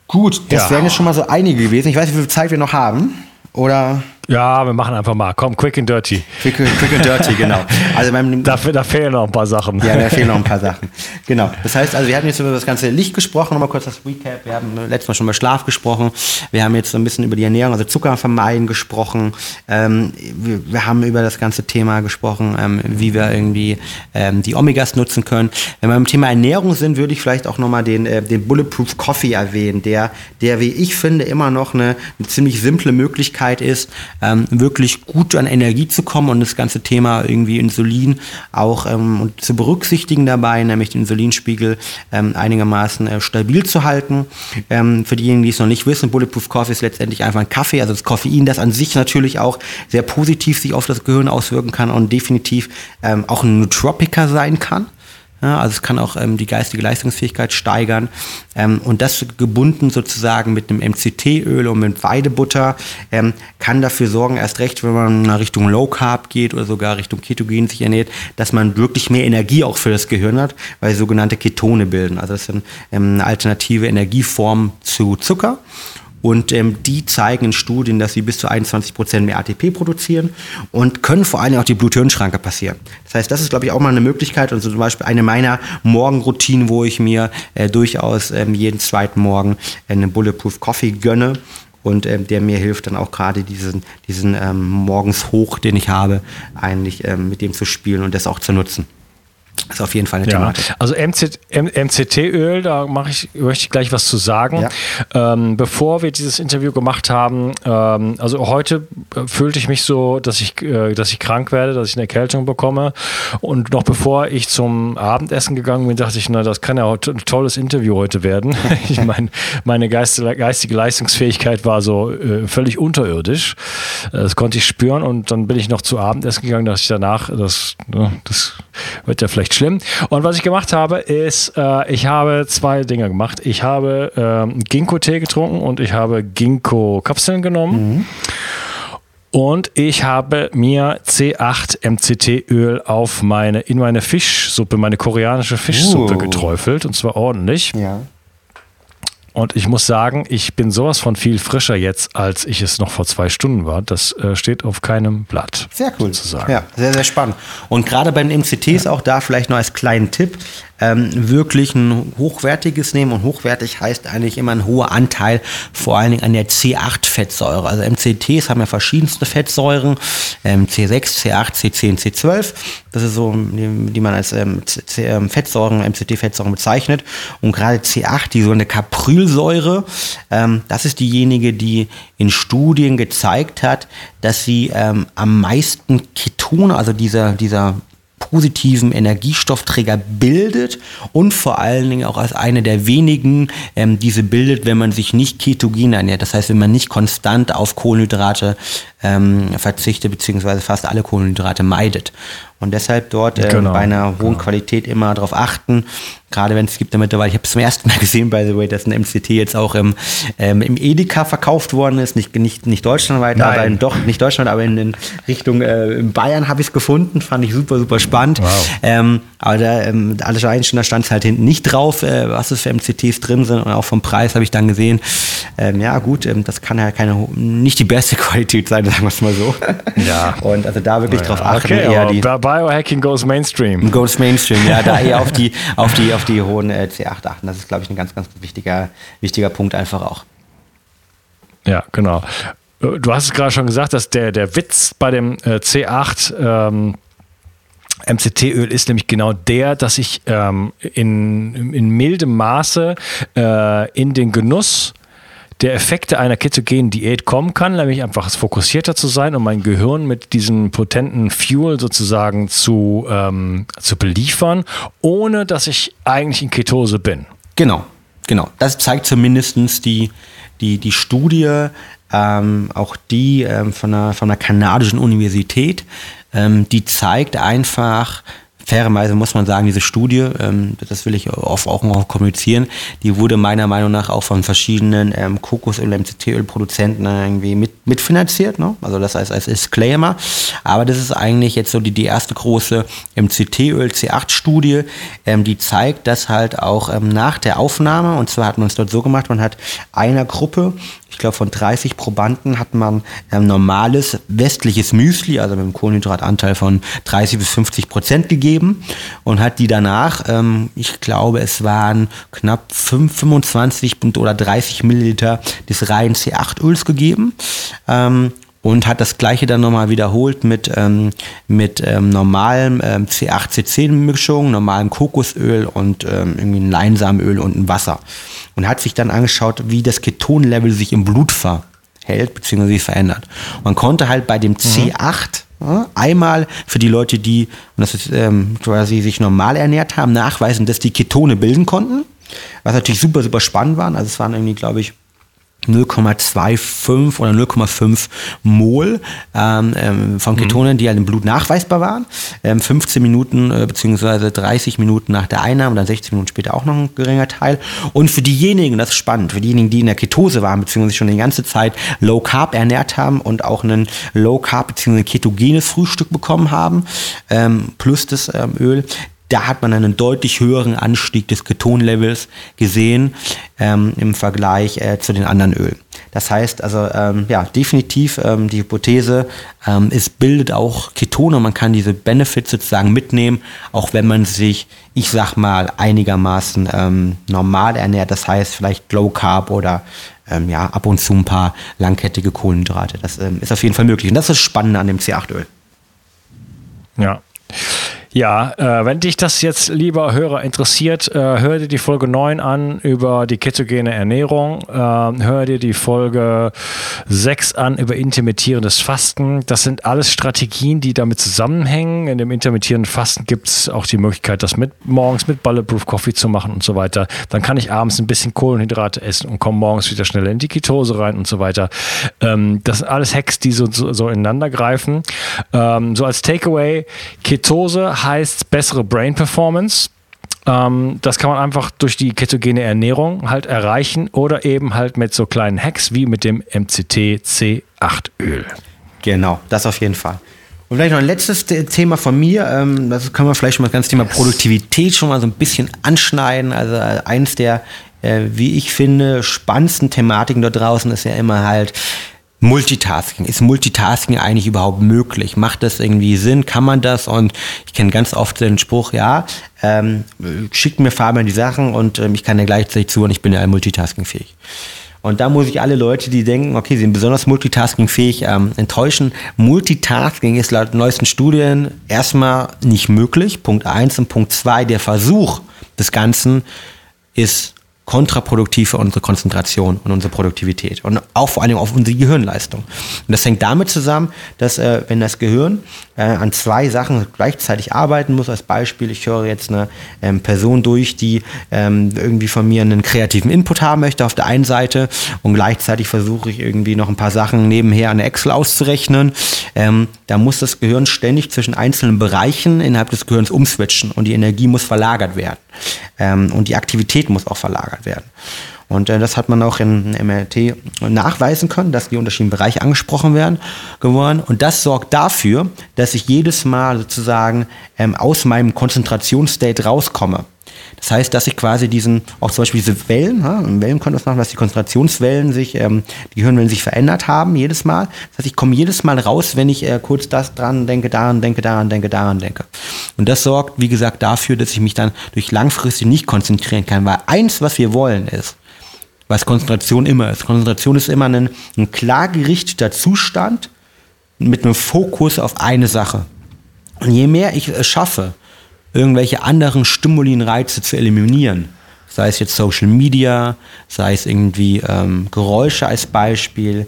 Speaker 2: Gut, das ja. wären jetzt schon mal so einige gewesen. Ich weiß nicht, wie viel Zeit wir noch haben. Oder
Speaker 1: ja, wir machen einfach mal. Komm, quick and dirty.
Speaker 2: Quick, quick and dirty, genau.
Speaker 1: Also beim, da, da, fehlen noch ein paar Sachen.
Speaker 2: Ja, da fehlen noch ein paar Sachen. Genau. Das heißt, also wir hatten jetzt über das ganze Licht gesprochen, nochmal kurz das Recap. Wir haben letztes Mal schon über Schlaf gesprochen. Wir haben jetzt so ein bisschen über die Ernährung, also Zucker vermeiden gesprochen. Ähm, wir, wir, haben über das ganze Thema gesprochen, ähm, wie wir irgendwie ähm, die Omegas nutzen können. Wenn wir beim Thema Ernährung sind, würde ich vielleicht auch nochmal den, äh, den Bulletproof Coffee erwähnen, der, der, wie ich finde, immer noch eine, eine ziemlich simple Möglichkeit ist, ähm, wirklich gut an Energie zu kommen und das ganze Thema irgendwie Insulin auch ähm, zu berücksichtigen dabei, nämlich den Insulinspiegel ähm, einigermaßen äh, stabil zu halten. Ähm, für diejenigen, die es noch nicht wissen, Bulletproof Coffee ist letztendlich einfach ein Kaffee, also das Koffein, das an sich natürlich auch sehr positiv sich auf das Gehirn auswirken kann und definitiv ähm, auch ein Nootropiker sein kann. Ja, also es kann auch ähm, die geistige Leistungsfähigkeit steigern. Ähm, und das gebunden sozusagen mit einem MCT-Öl und mit Weidebutter ähm, kann dafür sorgen, erst recht, wenn man in Richtung Low Carb geht oder sogar Richtung Ketogen sich ernährt, dass man wirklich mehr Energie auch für das Gehirn hat, weil sogenannte Ketone bilden. Also das sind ähm, eine alternative Energieform zu Zucker. Und ähm, die zeigen in Studien, dass sie bis zu 21 Prozent mehr ATP produzieren und können vor allem auch die Blut-Hirn-Schranke passieren. Das heißt, das ist, glaube ich, auch mal eine Möglichkeit und so zum Beispiel eine meiner Morgenroutinen, wo ich mir äh, durchaus ähm, jeden zweiten Morgen äh, einen Bulletproof Coffee gönne und ähm, der mir hilft dann auch gerade diesen, diesen ähm, morgens hoch, den ich habe, eigentlich ähm, mit dem zu spielen und das auch zu nutzen. Das ist auf jeden Fall eine ja. Thematik.
Speaker 1: Also MCT-Öl, da mache ich, möchte ich gleich was zu sagen. Ja. Ähm, bevor wir dieses Interview gemacht haben, ähm, also heute äh, fühlte ich mich so, dass ich, äh, dass ich krank werde, dass ich eine Erkältung bekomme. Und noch bevor ich zum Abendessen gegangen bin, dachte ich, na, das kann ja ein tolles Interview heute werden. ich meine, meine geistige, Leistungsfähigkeit war so äh, völlig unterirdisch. Das konnte ich spüren und dann bin ich noch zu Abendessen gegangen, dass ich danach, das, ne, das wird ja vielleicht nicht schlimm. Und was ich gemacht habe, ist, äh, ich habe zwei Dinge gemacht. Ich habe ähm, Ginkgo-Tee getrunken und ich habe Ginkgo-Kapseln genommen. Mhm. Und ich habe mir C8 MCT-Öl auf meine, in meine Fischsuppe, meine koreanische Fischsuppe uh. geträufelt und zwar ordentlich. Ja. Und ich muss sagen, ich bin sowas von viel frischer jetzt, als ich es noch vor zwei Stunden war. Das äh, steht auf keinem Blatt.
Speaker 2: Sehr cool. Sozusagen. Ja, sehr, sehr spannend. Und gerade bei den MCTs ja. auch da vielleicht noch als kleinen Tipp ähm, wirklich ein hochwertiges nehmen. Und hochwertig heißt eigentlich immer ein hoher Anteil, vor allen Dingen an der C8-Fettsäure. Also MCTs haben ja verschiedenste Fettsäuren, ähm, C6, C8, C10, C12. Das ist so, die, die man als ähm, ähm Fettsäuren, MCT-Fettsäuren bezeichnet. Und gerade C8, die so eine Caprylsäure, ähm, das ist diejenige, die in Studien gezeigt hat, dass sie ähm, am meisten Ketone, also dieser, dieser positiven Energiestoffträger bildet und vor allen Dingen auch als eine der wenigen ähm, diese bildet, wenn man sich nicht ketogen ernährt. Das heißt, wenn man nicht konstant auf Kohlenhydrate ähm, verzichtet, beziehungsweise fast alle Kohlenhydrate meidet. Und deshalb dort äh, genau, bei einer hohen genau. Qualität immer darauf achten. Gerade wenn es gibt damit dabei, ich habe es zum ersten Mal gesehen, by the way, dass ein MCT jetzt auch im, ähm, im Edeka verkauft worden ist. Nicht, nicht, nicht deutschlandweit, Nein. aber in, doch, nicht Deutschland, aber in, in Richtung äh, in Bayern habe ich es gefunden. Fand ich super, super spannend. Wow. Ähm, aber da, ähm, anscheinend da stand es halt hinten nicht drauf, äh, was es für MCTs drin sind und auch vom Preis habe ich dann gesehen, ähm, ja gut, ähm, das kann ja keine, nicht die beste Qualität sein, sagen wir es mal so.
Speaker 1: Ja.
Speaker 2: Und also da wirklich
Speaker 1: Naja,
Speaker 2: drauf achten,
Speaker 1: okay,
Speaker 2: eher die
Speaker 1: Biohacking goes Mainstream.
Speaker 2: Goes Mainstream, ja, da eher auf die, auf die, auf die hohen äh, C8 achten. Das ist, glaube ich, ein ganz, ganz wichtiger, wichtiger Punkt einfach auch.
Speaker 1: Ja, genau. Äh, Du hast es gerade schon gesagt, dass der, der Witz bei dem äh, C8 ähm, MCT-Öl ist nämlich genau der, dass ich ähm, in, in mildem Maße äh, in den Genuss der Effekte einer ketogenen Diät kommen kann, nämlich einfach fokussierter zu sein und mein Gehirn mit diesem potenten Fuel sozusagen zu, ähm, zu beliefern, ohne dass ich eigentlich in Ketose bin.
Speaker 2: Genau, genau. Das zeigt zumindest die, die, die Studie, ähm, auch die ähm, von, einer, von einer kanadischen Universität, ähm, die zeigt einfach, fairerweise muss man sagen, diese Studie, ähm, das will ich oft auch noch kommunizieren, die wurde meiner Meinung nach auch von verschiedenen ähm, Kokosöl- und MCT-Öl-Produzenten irgendwie mit, mitfinanziert, ne? also das heißt als Disclaimer, aber das ist eigentlich jetzt so die, die erste große MCT-Öl C8-Studie, ähm, die zeigt, dass halt auch ähm, nach der Aufnahme, und zwar hat man es dort so gemacht, man hat einer Gruppe ich glaube, von 30 Probanden hat man ähm, normales westliches Müsli, also mit einem Kohlenhydratanteil von 30 bis 50 Prozent gegeben und hat die danach, ähm, ich glaube, es waren knapp 5, 25 oder 30 Milliliter des reinen C8-Öls gegeben. Ähm, und hat das gleiche dann nochmal wiederholt mit, ähm, mit ähm, normalem ähm, C8-C10-Mischung, normalem Kokosöl und ähm, irgendwie ein Leinsamenöl und ein Wasser. Und hat sich dann angeschaut, wie das Ketonlevel sich im Blut verhält bzw. sich verändert. Man konnte halt bei dem C8 ja, einmal für die Leute, die und das ist, ähm, quasi sich normal ernährt haben, nachweisen, dass die Ketone bilden konnten. Was natürlich super, super spannend war. Also es waren irgendwie, glaube ich, 0,25 oder 0,5 Mol ähm, ähm, von Ketonen, die halt im Blut nachweisbar waren. Ähm, 15 Minuten äh, beziehungsweise 30 Minuten nach der Einnahme, dann 60 Minuten später auch noch ein geringer Teil. Und für diejenigen, das ist spannend, für diejenigen, die in der Ketose waren, beziehungsweise schon die ganze Zeit Low Carb ernährt haben und auch ein Low Carb beziehungsweise ketogenes Frühstück bekommen haben, ähm, plus das ähm, Öl, da hat man einen deutlich höheren Anstieg des Ketonlevels gesehen ähm, im Vergleich äh, zu den anderen Ölen. Das heißt also, ähm, ja, definitiv ähm, die Hypothese, ähm, es bildet auch Ketone, man kann diese Benefits sozusagen mitnehmen, auch wenn man sich, ich sag mal, einigermaßen ähm, normal ernährt, das heißt vielleicht Low Carb oder ähm, ja, ab und zu ein paar langkettige Kohlenhydrate. Das ist auf jeden Fall möglich. Und das ist spannend an dem C8-Öl.
Speaker 1: Ja. Ja, äh, wenn dich das jetzt, lieber Hörer, interessiert, äh, hör dir die Folge 9 an über die ketogene Ernährung. Äh, hör dir die Folge 6 an über intermittierendes Fasten. Das sind alles Strategien, die damit zusammenhängen. In dem intermittierenden Fasten gibt es auch die Möglichkeit, das mit morgens mit Bulletproof Coffee zu machen und so weiter. Dann kann ich abends ein bisschen Kohlenhydrate essen und komme morgens wieder schneller in die Ketose rein und so weiter. Ähm, das sind alles Hacks, die so, so, so ineinander greifen. Ähm, so als Takeaway, Ketose heißt bessere Brain Performance. Ähm, das kann man einfach durch die ketogene Ernährung halt erreichen oder eben halt mit so kleinen Hacks wie mit dem MCT C8-Öl.
Speaker 2: Genau, das auf jeden Fall. Und vielleicht noch ein letztes The- Thema von mir, ähm, das können wir vielleicht schon mal das ganze Thema Produktivität schon mal so ein bisschen anschneiden. Also äh, eins der, äh, wie ich finde, spannendsten Thematiken dort draußen ist ja immer halt Multitasking. Ist Multitasking eigentlich überhaupt möglich? Macht das irgendwie Sinn? Kann man das? Und ich kenne ganz oft den Spruch, ja, ähm, schickt mir Fabian die Sachen und ähm, ich kann ja gleichzeitig zu und ich bin ja multitaskingfähig. Und da muss ich alle Leute, die denken, okay, sie sind besonders multitaskingfähig, ähm, enttäuschen. Multitasking ist laut neuesten Studien erstmal nicht möglich. Punkt eins und Punkt zwei, der Versuch des Ganzen ist kontraproduktiv für unsere Konzentration und unsere Produktivität und auch vor allem auf unsere Gehirnleistung. Und das hängt damit zusammen, dass äh, wenn das Gehirn äh, an zwei Sachen gleichzeitig arbeiten muss, als Beispiel, ich höre jetzt eine ähm, Person durch, die ähm, irgendwie von mir einen kreativen Input haben möchte auf der einen Seite und gleichzeitig versuche ich irgendwie noch ein paar Sachen nebenher an der Excel auszurechnen, ähm, da muss das Gehirn ständig zwischen einzelnen Bereichen innerhalb des Gehirns umswitchen und die Energie muss verlagert werden ähm, und die Aktivität muss auch verlagert werden. Und äh, das hat man auch in MRT nachweisen können, dass die unterschiedlichen Bereiche angesprochen werden geworden. Und das sorgt dafür, dass ich jedes Mal sozusagen ähm, aus meinem Konzentrationsstate rauskomme. Das heißt, dass ich quasi diesen, auch zum Beispiel diese Wellen, ja, Wellen können das machen, dass die Konzentrationswellen sich, ähm, die Gehirnwellen sich verändert haben jedes Mal. Das heißt, ich komme jedes Mal raus, wenn ich äh, kurz das dran denke, daran denke, daran denke, daran denke. Und das sorgt, wie gesagt, dafür, dass ich mich dann durch langfristig nicht konzentrieren kann, weil eins, was wir wollen, ist, was Konzentration immer ist. Konzentration ist immer ein, ein klar gerichteter Zustand mit einem Fokus auf eine Sache. Und je mehr ich es schaffe, irgendwelche anderen Stimulinreize zu eliminieren. Sei es jetzt Social Media, sei es irgendwie ähm, Geräusche als Beispiel,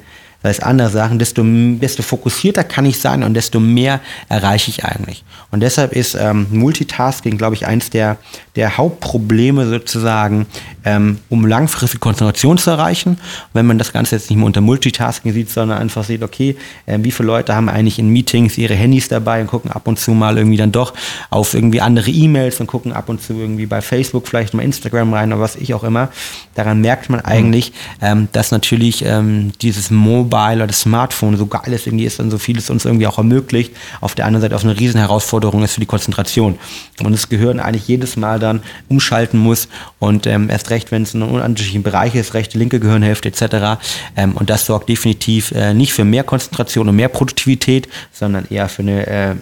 Speaker 2: es andere Sachen, desto, desto fokussierter kann ich sein und desto mehr erreiche ich eigentlich. Und deshalb ist ähm, Multitasking, glaube ich, eins der, der Hauptprobleme sozusagen, ähm, um langfristige Konzentration zu erreichen. Wenn man das Ganze jetzt nicht mehr unter Multitasking sieht, sondern einfach sieht, okay, äh, wie viele Leute haben eigentlich in Meetings ihre Handys dabei und gucken ab und zu mal irgendwie dann doch auf irgendwie andere E-Mails und gucken ab und zu irgendwie bei Facebook vielleicht mal Instagram rein oder was ich auch immer. Daran merkt man eigentlich, ähm, dass natürlich ähm, dieses Mobile oder das Smartphone so geil ist, irgendwie ist und so vieles uns irgendwie auch ermöglicht. Auf der anderen Seite auch eine riesen Herausforderung ist für die Konzentration. Und das Gehirn eigentlich jedes Mal dann umschalten muss und ähm, erst recht, wenn es in unterschiedlichen Bereichen ist, rechte, linke Gehirnhälfte etc. Ähm, und das sorgt definitiv äh, nicht für mehr Konzentration und mehr Produktivität, sondern eher für eine äh,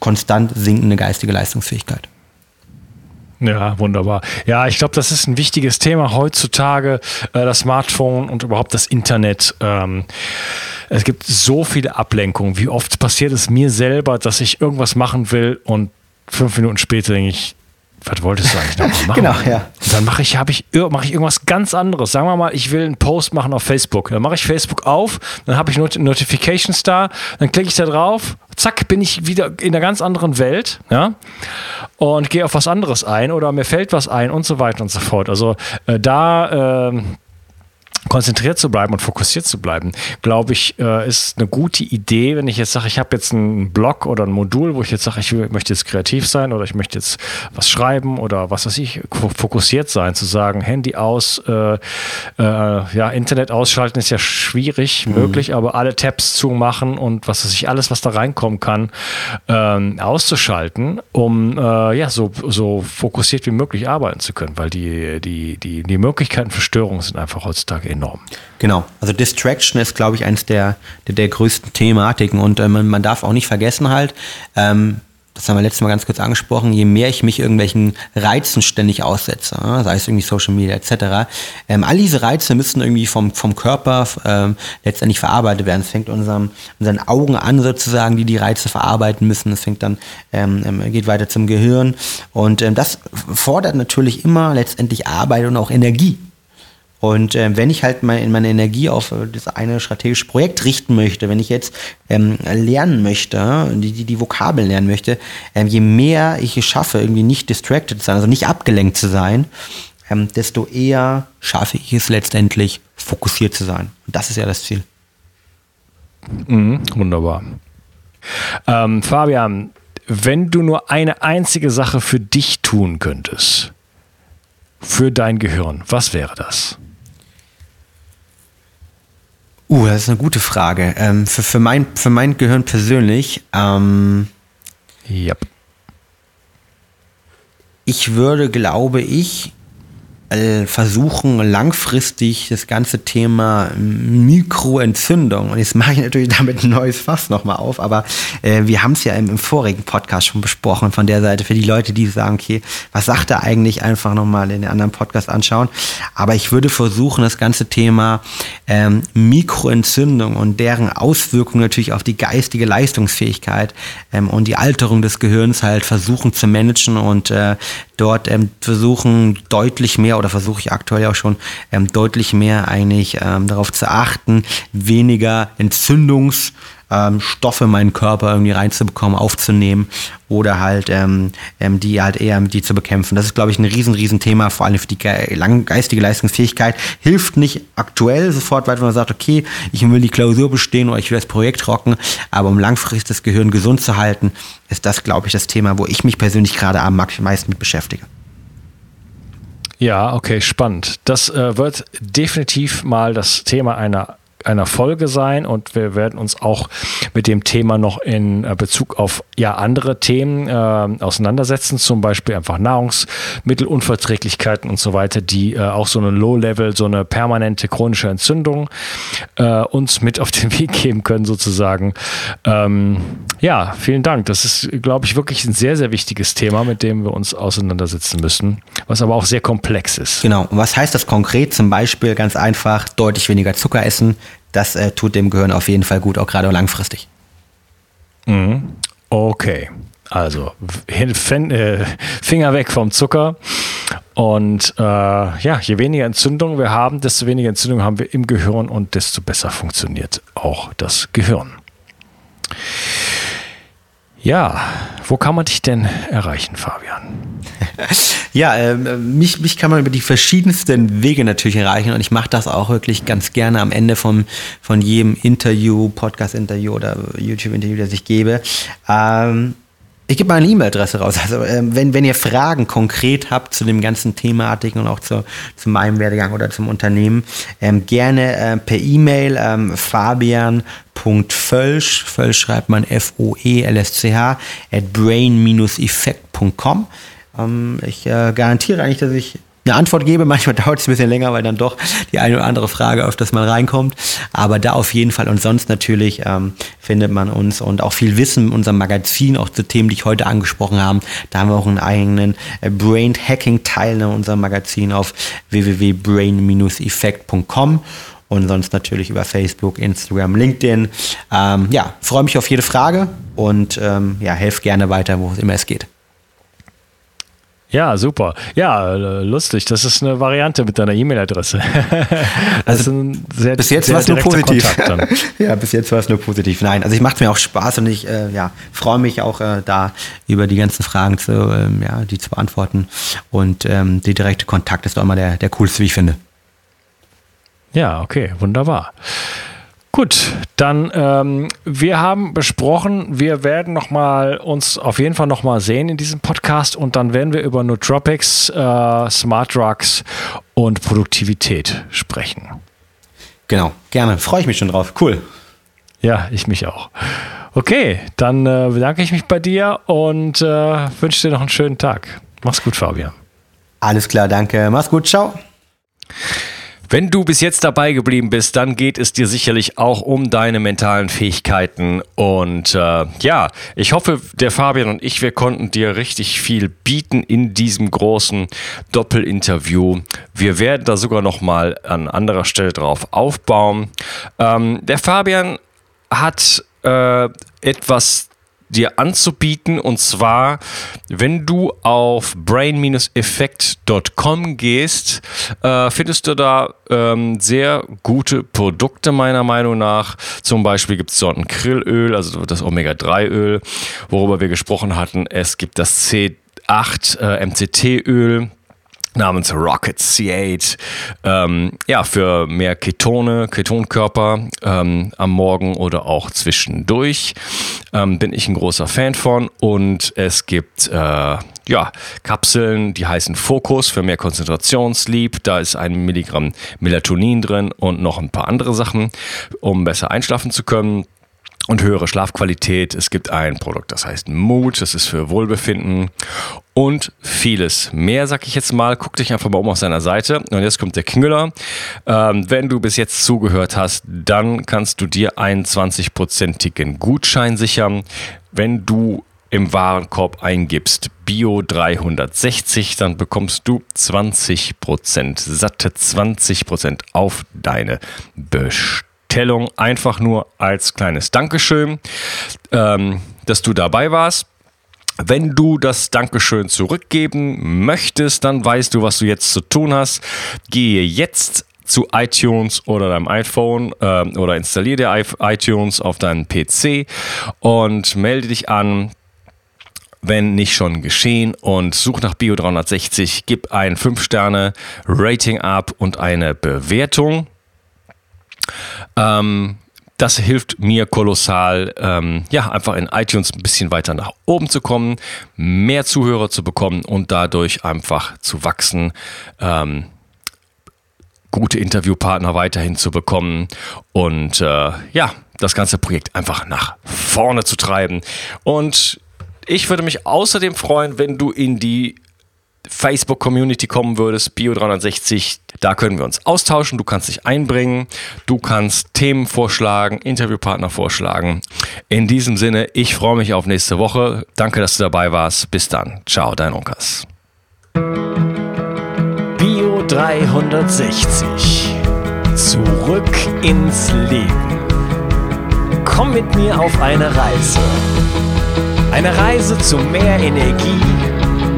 Speaker 2: konstant sinkende geistige Leistungsfähigkeit.
Speaker 1: Ja, wunderbar. Ja, ich glaube, das ist ein wichtiges Thema heutzutage, äh, das Smartphone und überhaupt das Internet. Ähm, es gibt so viele Ablenkungen. Wie oft passiert es mir selber, dass ich irgendwas machen will und fünf Minuten später denke ich, was wolltest du eigentlich noch machen?
Speaker 2: genau, ja.
Speaker 1: Und dann mache ich, ich, mache ich irgendwas ganz anderes. Sagen wir mal, ich will einen Post machen auf Facebook. Dann mache ich Facebook auf, dann habe ich Not Notifications da, dann klicke ich da drauf, zack, bin ich wieder in einer ganz anderen Welt, ja, und gehe auf was anderes ein oder mir fällt was ein und so weiter und so fort. Also äh, da äh, konzentriert zu bleiben und fokussiert zu bleiben, glaube ich, äh, ist eine gute Idee, wenn ich jetzt sage, ich habe jetzt einen Blog oder ein Modul, wo ich jetzt sage, ich möchte jetzt kreativ sein oder ich möchte jetzt was schreiben oder was weiß ich, fokussiert sein, zu sagen, Handy aus, äh, äh, ja, Internet ausschalten ist ja schwierig mhm. möglich, aber alle Tabs zumachen und was weiß ich, alles, was da reinkommen kann, ähm, auszuschalten, um äh, ja, so, so fokussiert wie möglich arbeiten zu können, weil die, die, die, die Möglichkeiten für Störungen sind einfach heutzutage enorm.
Speaker 2: Genau, also Distraction ist, glaube ich, eines der, der, der größten Thematiken und äh, man, darf auch nicht vergessen halt, ähm, das haben wir letztes Mal ganz kurz angesprochen, je mehr ich mich irgendwelchen Reizen ständig aussetze, sei es irgendwie Social Media etc., ähm, all diese Reize müssen irgendwie vom, vom Körper ähm, letztendlich verarbeitet werden. Es fängt unserem, unseren Augen an sozusagen, die die Reize verarbeiten müssen. Es fängt dann, ähm, ähm geht weiter zum Gehirn und ähm, das fordert natürlich immer letztendlich Arbeit und auch Energie. Und äh, wenn ich halt mein, meine Energie auf äh, das eine strategische Projekt richten möchte, wenn ich jetzt ähm, lernen möchte, die, die, die Vokabeln lernen möchte, ähm, je mehr ich es schaffe, irgendwie nicht distracted zu sein, also nicht abgelenkt zu sein, ähm, desto eher schaffe ich es letztendlich, fokussiert zu sein. Und das ist ja das Ziel.
Speaker 1: Mhm, wunderbar. Ähm, Fabian, wenn du nur eine einzige Sache für dich tun könntest, für dein Gehirn, was wäre das?
Speaker 2: Uh, das ist eine gute Frage. Ähm, für, für, mein, für mein Gehirn persönlich, ähm,
Speaker 1: yep.
Speaker 2: ich würde, glaube ich, versuchen, langfristig das ganze Thema Mikroentzündung, und jetzt mache ich natürlich damit ein neues Fass nochmal auf, aber äh, wir haben es ja im, im, vorigen Podcast schon besprochen, von der Seite für die Leute, die sagen, okay, was sagt er eigentlich, einfach nochmal in den anderen Podcast anschauen. Aber ich würde versuchen, das ganze Thema ähm, Mikroentzündung und deren Auswirkungen natürlich auf die geistige Leistungsfähigkeit ähm, und die Alterung des Gehirns halt versuchen zu managen und äh, dort ähm, versuchen, deutlich mehr oder versuche ich aktuell auch schon ähm, deutlich mehr eigentlich ähm, darauf zu achten, weniger Entzündungs- ähm, Stoffe in meinen Körper irgendwie reinzubekommen, aufzunehmen oder halt ähm, ähm, die halt eher die zu bekämpfen. Das ist, glaube ich, ein riesen, riesen Thema, vor allem für die geistige Leistungsfähigkeit. Hilft nicht aktuell sofort weiter, wenn man sagt, okay, ich will die Klausur bestehen oder ich will das Projekt rocken, aber um langfristig das Gehirn gesund zu halten, ist das, glaube ich, das Thema, wo ich mich persönlich gerade am meisten mit beschäftige.
Speaker 1: Ja, okay, spannend. Das äh, wird definitiv mal das Thema einer einer Folge sein und wir werden uns auch mit dem Thema noch in äh, Bezug auf ja andere Themen äh, auseinandersetzen, zum Beispiel einfach Nahrungsmittelunverträglichkeiten und so weiter, die äh, auch so eine Low-Level, so eine permanente chronische Entzündung äh, uns mit auf den Weg geben können sozusagen. Ähm, ja, vielen Dank. Das ist, glaube ich, wirklich ein sehr, sehr wichtiges Thema, mit dem wir uns auseinandersetzen müssen, was aber auch sehr komplex ist.
Speaker 2: Genau. Und was heißt das konkret? Zum Beispiel ganz einfach deutlich weniger Zucker essen, das äh, tut dem Gehirn auf jeden Fall gut, auch gerade langfristig.
Speaker 1: Mhm. Okay. Also äh, Finger weg vom Zucker. Und äh, ja, je weniger Entzündung wir haben, desto weniger Entzündung haben wir im Gehirn und desto besser funktioniert auch das Gehirn. Ja, wo kann man dich denn erreichen, Fabian?
Speaker 2: Ja, äh, mich, mich kann man über die verschiedensten Wege natürlich erreichen und ich mache das auch wirklich ganz gerne am Ende von, von jedem Interview, Podcast-Interview oder YouTube-Interview, das ich gebe. Ähm, ich gebe meine E-Mail-Adresse raus. Also ähm, wenn, wenn ihr Fragen konkret habt zu dem ganzen Thematiken und auch zu, zu meinem Werdegang oder zum Unternehmen, ähm, gerne äh, per E-Mail ähm, fabian.völsch, Völsch schreibt man F-O-E-L-S-C-H, at brain-effekt.com. Ähm, ich äh, garantiere eigentlich, dass ich eine Antwort gebe. Manchmal dauert es ein bisschen länger, weil dann doch die eine oder andere Frage öfters mal reinkommt. Aber da auf jeden Fall und sonst natürlich ähm, findet man uns und auch viel Wissen in unserem Magazin, auch zu Themen, die ich heute angesprochen habe. Da haben wir auch einen eigenen äh, Brain Hacking Teil in unserem Magazin auf www.brain-effekt.com und sonst natürlich über Facebook, Instagram, LinkedIn. Ähm, ja, freue mich auf jede Frage und ähm, ja, helfe gerne weiter, wo es immer es geht.
Speaker 1: Ja, super. Ja, lustig. Das ist eine Variante mit deiner E-Mail-Adresse.
Speaker 2: also sehr, bis jetzt war es nur positiv. ja, bis jetzt war es nur positiv. Nein, also ich macht mir auch Spaß und ich äh, ja, freue mich auch äh, da über die ganzen Fragen zu, ähm, ja, die zu beantworten. Und ähm, der direkte Kontakt ist doch immer der, der coolste, wie ich finde.
Speaker 1: Ja, okay, wunderbar. Gut, dann ähm, wir haben besprochen, wir werden noch mal uns auf jeden Fall noch mal sehen in diesem Podcast und dann werden wir über Nootropics, äh, Smart Drugs und Produktivität sprechen.
Speaker 2: Genau, gerne. Freue ich mich schon drauf. Cool.
Speaker 1: Ja, ich mich auch. Okay, dann äh, bedanke ich mich bei dir und äh, wünsche dir noch einen schönen Tag. Mach's gut, Fabian.
Speaker 2: Alles klar, danke. Mach's gut, ciao.
Speaker 1: Wenn du bis jetzt dabei geblieben bist, dann geht es dir sicherlich auch um deine mentalen Fähigkeiten. Und äh, ja, ich hoffe, der Fabian und ich, wir konnten dir richtig viel bieten in diesem großen Doppelinterview. Wir werden da sogar noch mal an anderer Stelle drauf aufbauen. Ähm, der Fabian hat äh, etwas dir anzubieten. Und zwar, wenn du auf brain-effekt.com gehst, äh, findest du da ähm, sehr gute Produkte meiner Meinung nach. Zum Beispiel gibt es dort ein Krillöl, also das Omega-3-Öl, worüber wir gesprochen hatten. Es gibt das C8 äh, MCT-Öl namens Rocket C8. Ähm, ja, für mehr Ketone, Ketonkörper ähm, am Morgen oder auch zwischendurch. Ähm, bin ich ein großer Fan von. Und es gibt äh, ja, Kapseln, die heißen Fokus für mehr Konzentration, Sleep. Da ist ein Milligramm Melatonin drin und noch ein paar andere Sachen, um besser einschlafen zu können und höhere Schlafqualität. Es gibt ein Produkt, das heißt Mood, das ist für Wohlbefinden und vieles mehr, sag ich jetzt mal. Guck dich einfach mal um auf seiner Seite. Und jetzt kommt der Knüller. Ähm, wenn du bis jetzt zugehört hast, dann kannst du dir einen 20-prozentigen Gutschein sichern, wenn du im Warenkorb eingibst Bio 360, dann bekommst du 20%, satte 20% auf deine Bestellung. Bestellung einfach nur als kleines Dankeschön, ähm, dass du dabei warst. Wenn du das Dankeschön zurückgeben möchtest, dann weißt du, was du jetzt zu tun hast. Gehe jetzt zu iTunes oder deinem iPhone äh, oder installiere dir iTunes auf deinem PC und melde dich an wenn nicht schon geschehen und such nach Bio 360, gib ein 5-Sterne-Rating ab und eine Bewertung. Ähm, das hilft mir kolossal, ähm, ja, einfach in iTunes ein bisschen weiter nach oben zu kommen, mehr Zuhörer zu bekommen und dadurch einfach zu wachsen. Ähm, gute Interviewpartner weiterhin zu bekommen und äh, ja, das ganze Projekt einfach nach vorne zu treiben. Und ich würde mich außerdem freuen, wenn du in die Facebook-Community kommen würdest, Bio360, da können wir uns austauschen, du kannst dich einbringen, du kannst Themen vorschlagen, Interviewpartner vorschlagen. In diesem Sinne, ich freue mich auf nächste Woche. Danke, dass du dabei warst. Bis dann. Ciao, dein Onkas.
Speaker 3: Bio 360. Zurück ins Leben. Komm mit mir auf eine Reise. Eine Reise zu mehr Energie